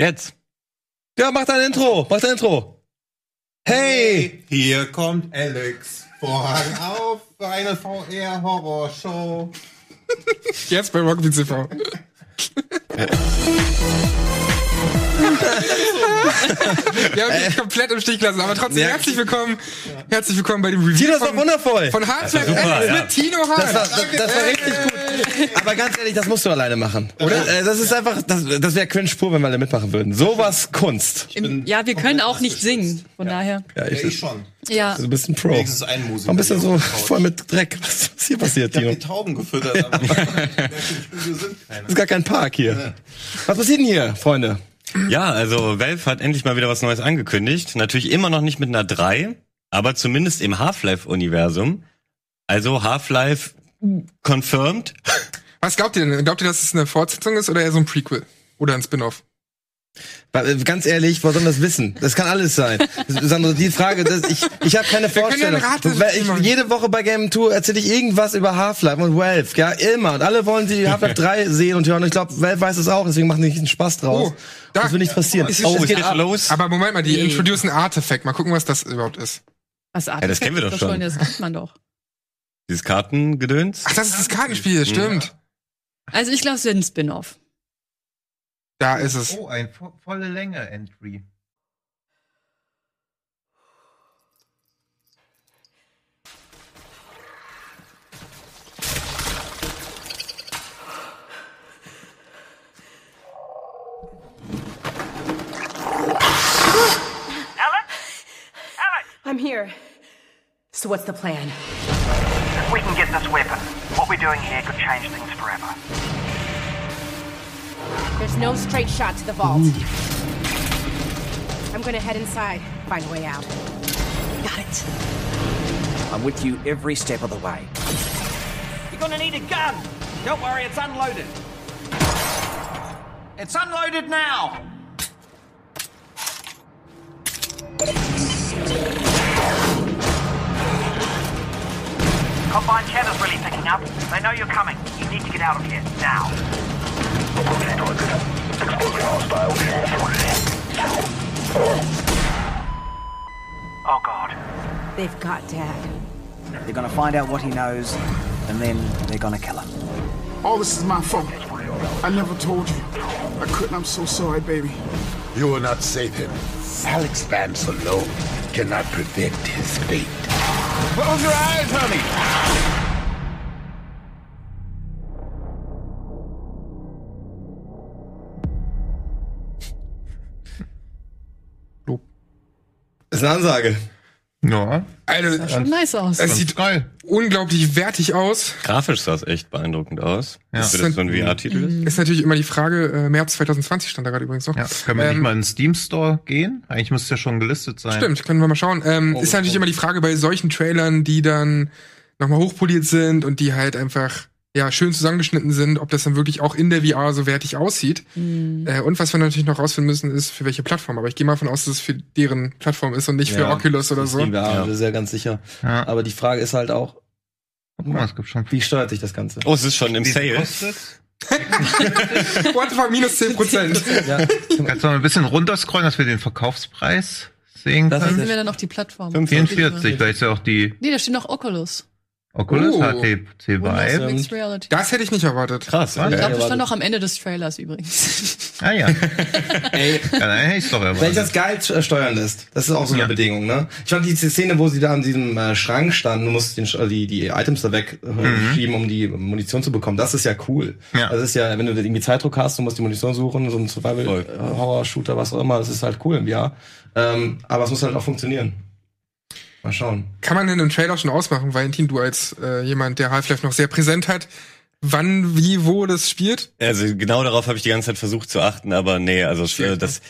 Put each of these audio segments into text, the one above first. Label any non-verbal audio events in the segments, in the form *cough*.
Jetzt. Ja, mach dein Intro, mach dein Intro. Hey! Hier kommt Alex. Vorhang auf für eine VR-Horrorshow. Jetzt bei Rockbeat TV. Wir haben dich komplett im Stich gelassen, aber trotzdem Ja. herzlich willkommen. Herzlich willkommen bei dem Review Tino, das war von, wundervoll. von Alyx ja. mit Tino Hahn. Das war, das, das war richtig gut. *laughs* Aber ganz ehrlich, das musst du alleine machen. Oder? Äh, Das ist einfach, das, das wäre cringe pur, wenn wir alle mitmachen würden. Sowas Kunst. Im, ja, wir können auch nicht singen. Von daher. Ja, Ja, ich, ich schon. Ja. du bist ein Pro. Wenigstens ein Musiker. Warum bist du so voll mit Dreck? Was ist hier passiert, Ich hab Tino? die Tauben gefüttert, keine. *laughs* Das ist gar kein Park hier. Was passiert denn hier, Freunde? Ja, also Valve hat endlich mal wieder was Neues angekündigt. Natürlich immer noch nicht mit einer 3, aber zumindest im Half-Life-Universum. Also Half-Life confirmed. Was glaubt ihr denn? Glaubt ihr, dass es eine Fortsetzung ist oder eher so ein Prequel? Oder ein Spin-off? Weil, äh, Ganz ehrlich, woher soll das wissen? Das kann alles sein. *laughs* Sandro, die Frage, das, ich, ich habe keine Wir können ja Vorstellung. ich, jede Woche bei Game 2 erzähle ich irgendwas über Half-Life und Valve. Ja, immer. Und alle wollen die Half-Life 3 *laughs* sehen und hören. Und ich glaube, Valve weiß es auch, deswegen machen die einen Spaß draus. Oh, da- das wird nichts passieren. Ist Oh, es geht ab. los. Aber Moment mal, die Nee. introducen Artifact. Mal gucken, was das überhaupt ist. Was Ja, das kennen wir doch schon. Das kennt man doch. Dieses Kartengedöns. Ach, das ist das Kartenspiel, stimmt. Also ich glaube, es wird ein Spin-off. Da ist es. Oh, ein vo volle Länge Entry. I'm here. So what's the plan? If we can get this weapon, what we're doing here could change things forever. There's no straight shot to the vault. I'm gonna head inside, find a way out. Got it. I'm with you every step of the way. You're gonna need a gun! Don't worry, it's unloaded. It's unloaded now! Combine chatter's really picking up. They know you're coming. You need to get out of here, now. Oh god. They've got Dad. They're gonna find out what he knows, and then they're gonna kill him. All this is my fault. I never told you. I couldn't. I'm so sorry, baby. You will not save him. Alex Vance alone cannot prevent his fate. Close your eyes, honey. Das ist eine Ansage. Ja. Also, Schon nice aus. es sieht geil. unglaublich wertig aus. Grafisch sah es echt beeindruckend aus. Ja. Dass das so ein VR-Titel ist. Ist natürlich immer die Frage, äh, März 2020 stand da gerade übrigens noch. Ja, können wir Ähm, nicht mal in den Steam Store gehen? Eigentlich müsste es ja schon gelistet sein. Stimmt, können wir mal schauen. Ähm, ist natürlich immer die Frage bei solchen Trailern, die dann nochmal hochpoliert sind und die halt einfach ja schön zusammengeschnitten sind, ob das dann wirklich auch in der VR so wertig aussieht. Äh, und was wir natürlich noch rausfinden müssen, ist für welche Plattform. Aber ich gehe mal von aus, dass es für deren Plattform ist und nicht für Ja, Oculus oder so. Ja, das ist ja ganz sicher. Ja. Aber die Frage ist halt auch, Guck mal, es gibt schon wie steuert sich das Ganze? Oh, es ist schon im Wie Sale. kostet? *laughs* What the fuck, minus 10 Prozent. *laughs* Ja, Kannst du mal ein bisschen runterscrollen, dass wir den Verkaufspreis sehen Das können? Sind wir dann auf die Plattform? 44, da ist ja auch die Nee, da steht noch Oculus. Oculus Oh. HTC Vive. Mixed Reality. Das hätte ich nicht erwartet. Krass. Ich glaube, das stand noch am Ende des Trailers übrigens. *laughs* Ah ja. *laughs* ey, ja dann hätte ich's doch Wenn sich das erwartet. geil äh, steuern lässt, das ist auch so eine Ja. Bedingung, ne? Ich fand die Szene, wo sie da an diesem äh, Schrank standen, du musst den, Sch- die, die Items da wegschieben, um die Munition zu bekommen. Das ist ja cool. Mhm. Ja. Das ist ja, wenn du irgendwie Zeitdruck hast, du musst die Munition suchen, so ein. Survival-Horror-Shooter, was auch immer, das ist halt cool im Jahr. Ähm, aber es muss halt auch funktionieren. Mal schauen. Kann man denn im Trailer schon ausmachen, Valentin, du als äh, jemand, der Half-Life noch sehr präsent hat, wann, wie, wo das spielt? Also genau darauf habe ich die ganze Zeit versucht zu achten, aber nee, also äh, das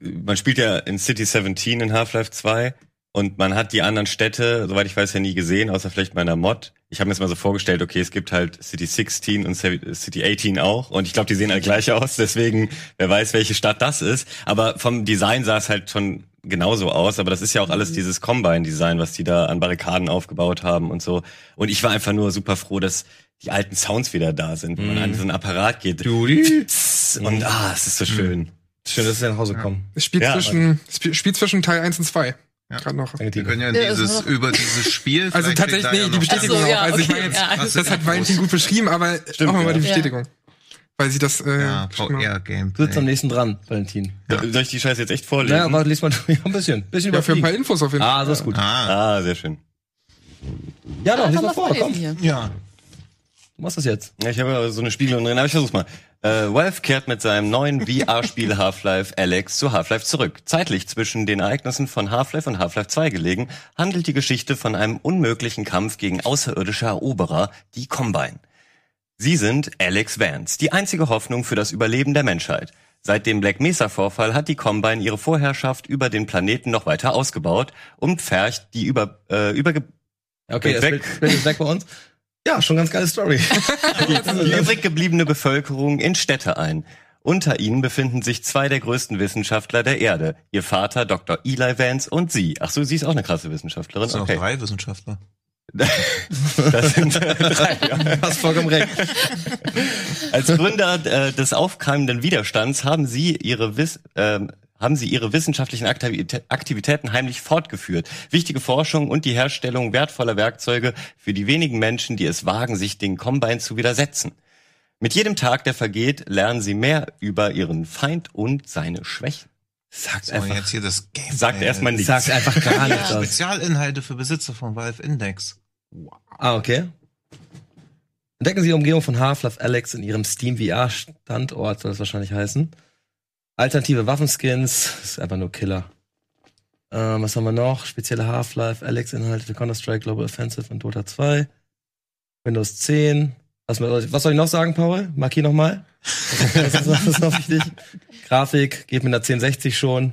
man spielt ja in City 17 in Half-Life 2 und man hat die anderen Städte, soweit ich weiß, ja nie gesehen, außer vielleicht meiner Mod. Ich habe mir jetzt mal so vorgestellt, okay, es gibt halt City 16 und City 18 auch und ich glaube, die sehen alle gleich aus, deswegen wer weiß, welche Stadt das ist, aber vom Design sah es halt schon genauso aus, aber das ist ja auch alles dieses Combine-Design, was die da an Barrikaden aufgebaut haben und so. Und ich war einfach nur super froh, dass die alten Sounds wieder da sind, wenn man an diesen Apparat geht. Und ah, es ist so schön. Schön, dass sie nach Hause kommen. Es spielt, Ja, zwischen, es spielt- spielt zwischen Teil 1 und 2. Gerade noch. Danke, Wir können ja Ja, dieses, also- über dieses Spiel. *laughs* Also tatsächlich, nee, ja die Bestätigung so, auch. ja, Also ich okay, meine jetzt, ja. das hat. Valentin gut beschrieben, aber Stimmt, machen wir mal die ja. Bestätigung. Weil sie das, äh, Ja, beschrieben haben. VR Du sitzt am nächsten dran, Valentin. Soll ich die Scheiße jetzt echt vorlesen? Naja, aber lies mal *laughs* ja, ein bisschen. Bisschen ja, für ein paar. Infos auf jeden Fall. Ah, das ist gut. Ah, Ah, sehr schön. Ja, doch, lies Einfach mal vor, komm. hier. ja. Du machst das jetzt. Ja, ich habe ja so eine Spiegelung drin, aber ich versuch's mal. Äh, Valve kehrt mit seinem neuen VR-Spiel *laughs* Half-Life Alex zu Half-Life zurück. Zeitlich zwischen den Ereignissen von Half-Life und Half-Life 2 gelegen, handelt die Geschichte von einem unmöglichen Kampf gegen außerirdische Eroberer, die Combine. Sie sind Alex Vance, die einzige Hoffnung für das Überleben der Menschheit. Seit dem Black Mesa-Vorfall hat die Combine ihre Vorherrschaft über den Planeten noch weiter ausgebaut und pfercht die über, äh, überge Okay, das Weg. Bild, Bild ist weg bei uns. Ja, schon ganz geile Story. *laughs* die übrig gebliebene Bevölkerung in Städte ein. Unter ihnen befinden sich zwei der größten Wissenschaftler der Erde. Ihr Vater Dr. Eli Vance und sie. Ach so, sie ist auch eine krasse Wissenschaftlerin. Das sind Okay. noch drei Wissenschaftler. *laughs* Das sind äh, *laughs* drei. Ja. Hast vollkommen recht. Als Gründer äh, des aufkeimenden Widerstands haben sie ihre Wiss ähm, haben sie ihre wissenschaftlichen Aktivitä- Aktivitäten heimlich fortgeführt. Wichtige Forschung und die Herstellung wertvoller Werkzeuge für die wenigen Menschen, die es wagen, sich den Combine zu widersetzen. Mit jedem Tag, der vergeht, lernen sie mehr über ihren Feind und seine Schwächen. Sagt So, einfach, jetzt hier das Gameplay. Sagt erstmal nichts. sagt einfach gar nichts. Spezialinhalte für Besitzer von Valve Index. Ah, okay. Entdecken Sie die Umgebung von Half-Life Alex in Ihrem Steam VR-Standort, soll das wahrscheinlich heißen. Alternative Waffenskins, ist einfach nur Killer. Ähm, was haben wir noch? Spezielle Half-Life Alex-Inhalte für Counter-Strike Global Offensive und Dota 2. Windows 10. Was, was soll ich noch sagen, Paul? Markier noch mal. Was ist, was ist noch wichtig? Grafik geht mit einer 1060 schon.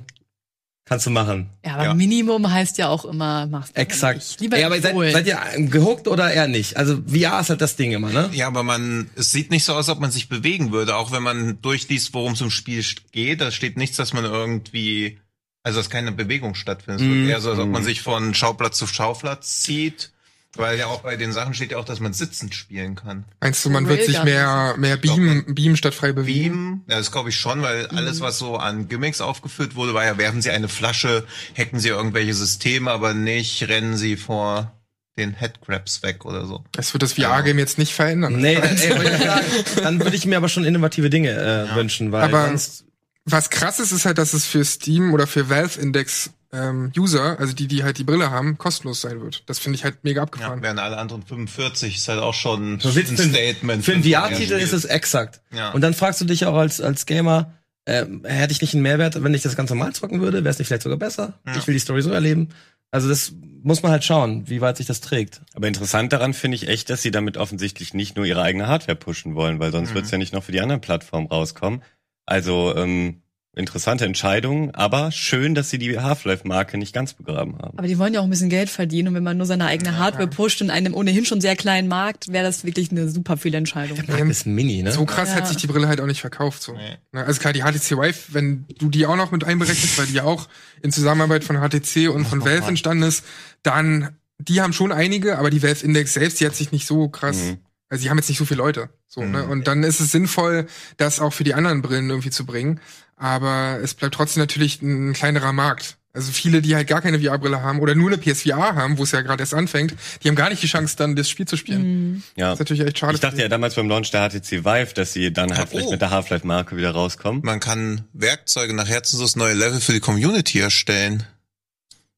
Kannst du machen. Ja, aber Ja. Minimum heißt ja auch immer, machst du Exakt. nicht. Lieber Ey, aber seid, seid ihr gehuckt oder eher nicht? Also VR ist halt das Ding immer, ne? Ja, aber man, es sieht nicht so aus, als ob man sich bewegen würde, auch wenn man durchliest, worum es im Spiel geht. Da steht nichts, dass man irgendwie, also dass keine Bewegung stattfindet. Es Mhm. wird eher so, als ob man sich von Schauplatz zu Schauplatz zieht. Weil ja auch bei den Sachen steht ja auch, dass man sitzend spielen kann. Meinst du, man wird sich mehr, mehr beamen, beamen statt frei bewegen? Beam, ja, das glaube ich schon, weil alles, was so an Gimmicks aufgeführt wurde, war ja, werfen sie eine Flasche, hacken sie irgendwelche Systeme, aber nicht rennen sie vor den Headcrabs weg oder so. Das wird das VR-Game jetzt nicht verändern. Nee, dann, *laughs* ey, wollte ich sagen, dann würde ich mir aber schon innovative Dinge äh, wünschen, weil Aber- sonst Was krass ist, ist halt, dass es für Steam oder für Valve Index ähm, User, also die, die halt die Brille haben, kostenlos sein wird. Das finde ich halt mega Ja, abgefahren. während alle anderen 45 ist halt auch schon So ein Statement. für einen ein VR-Titel ist es exakt. Ja. Und dann fragst du dich auch als, als Gamer, äh, hätte ich nicht einen Mehrwert, wenn ich das ganz normal zocken würde? Wäre es nicht vielleicht sogar besser? Ja. Ich will die Story so erleben. Also das muss man halt schauen, wie weit sich das trägt. Aber interessant daran finde ich echt, dass sie damit offensichtlich nicht nur ihre eigene Hardware pushen wollen, weil sonst Mhm. wird's ja nicht noch für die anderen Plattformen rauskommen. Also ähm, interessante Entscheidung, aber schön, dass sie die Half-Life-Marke nicht ganz begraben haben. Aber die wollen ja auch ein bisschen Geld verdienen und wenn man nur seine eigene Hardware pusht in einem ohnehin schon sehr kleinen Markt, wäre das wirklich eine super Fehlentscheidung. Markt ist mini, ne? So krass Ja. hat sich die Brille halt auch nicht verkauft. So. Nee. Ne, Also klar, die HTC Vive, wenn du die auch noch mit einberechnest, weil die ja auch in Zusammenarbeit von HTC und von Valve entstanden ist, dann, die haben schon einige, aber die Valve Index selbst, die hat sich nicht so krass, Mhm. Also die haben jetzt nicht so viele Leute. So, ne? Und dann ist es sinnvoll, das auch für die anderen Brillen irgendwie zu bringen. Aber es bleibt trotzdem natürlich ein kleinerer Markt. Also viele, die halt gar keine VR-Brille haben oder nur eine PSVR haben, wo es ja gerade erst anfängt, die haben gar nicht die Chance, dann das Spiel zu spielen. Ja. Das ist natürlich echt schade. Ich dachte ja damals beim Launch der HTC Vive, dass sie dann halt Ah, vielleicht oh. mit der Half-Life-Marke wieder rauskommen. Man kann Werkzeuge nach Herzenslust neue Level für die Community erstellen.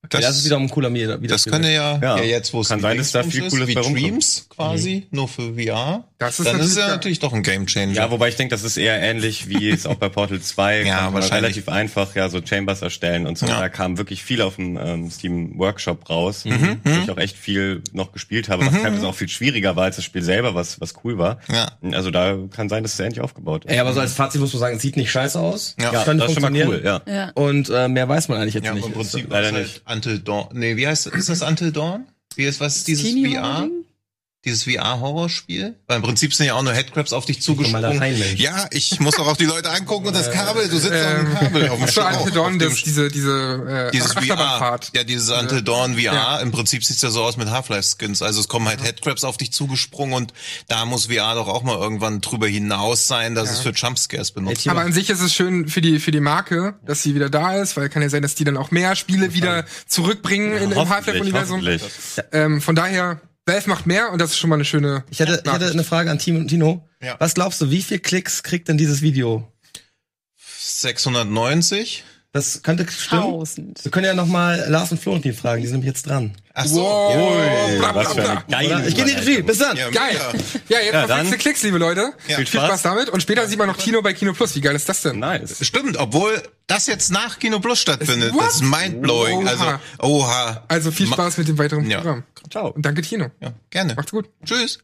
Okay, das, ist wiederum ein cooler Mir. Das könnte ja, Ja. ja, jetzt wo es Kann sein, dass da viel ist, Cooles wie bei rumkommt. Dreams quasi, nur für VR. Das ist Dann ist ja ja- natürlich doch ein Game Changer. Ja, wobei ich denke, das ist eher ähnlich wie es auch bei Portal 2 *laughs* Ja, wahrscheinlich. relativ einfach ja so Chambers erstellen und so. Ja. Da kam wirklich viel auf dem ähm, Steam Workshop raus, Mhm, wo ich auch echt viel noch gespielt habe, was teilweise auch viel schwieriger war als das Spiel selber, was was cool war. Ja. Also da kann sein, dass es ähnlich aufgebaut ist. Ey, aber so als Fazit muss man sagen, es sieht nicht scheiße aus. Ja. ja, das ist schon mal cool, ja. Ja. Und äh, mehr weiß man eigentlich jetzt Ja, nicht. im Prinzip leider ist halt nicht. Until Dawn. Nee, wie heißt ist das Until Dawn? Wie ist was ist dieses VR? Dieses VR-Horrorspiel? Weil im Prinzip sind ja auch nur Headcrabs auf dich zugesprungen. Mensch. Ja, ich muss auch auf die Leute angucken und das Kabel, du sitzt auf dem Kabel auf dem *laughs* Until Dawn, auf dem das, diese, diese, äh, dieses VR, ja, dieses Until Dawn VR. Ja. Im Prinzip sieht's ja so aus mit Half-Life-Skins. Also es kommen halt Headcrabs auf dich zugesprungen und da muss VR doch auch mal irgendwann drüber hinaus sein, dass es für Jumpscares benutzt Aber wird. an sich ist es schön für die, für die Marke, dass sie wieder da ist, weil kann ja sein, dass die dann auch mehr Spiele wieder zurückbringen in, im Half-Life-Universum. Ähm, von daher, Valve macht mehr und das ist schon mal eine schöne. Ich hatte, ich hatte eine Frage an Timo, Tino. Ja. Was glaubst du, wie viel Klicks kriegt denn dieses Video? 690? Das könnte stimmen. Tausend. Wir können ja noch mal Lars und Florentin fragen, die sind nämlich jetzt dran. Ach so. Wow, bla, bla, was für eine geile? Ich gehe in die Regie. Bis dann. Ja, Geil. Ja, jetzt Ja, nächste Klicks, liebe Leute. Ja. Viel Viel Spaß. Spaß damit. Und später sieht man noch Kino bei Kino Plus. Wie geil ist das denn? Nice. Stimmt, obwohl das jetzt nach Kino Plus stattfindet. What? Das ist mindblowing. Oha. Also, oha. Also viel Spaß mit dem weiteren Ja. Programm. Ciao. Und danke Tino. Ja, gerne. Macht's gut. Tschüss.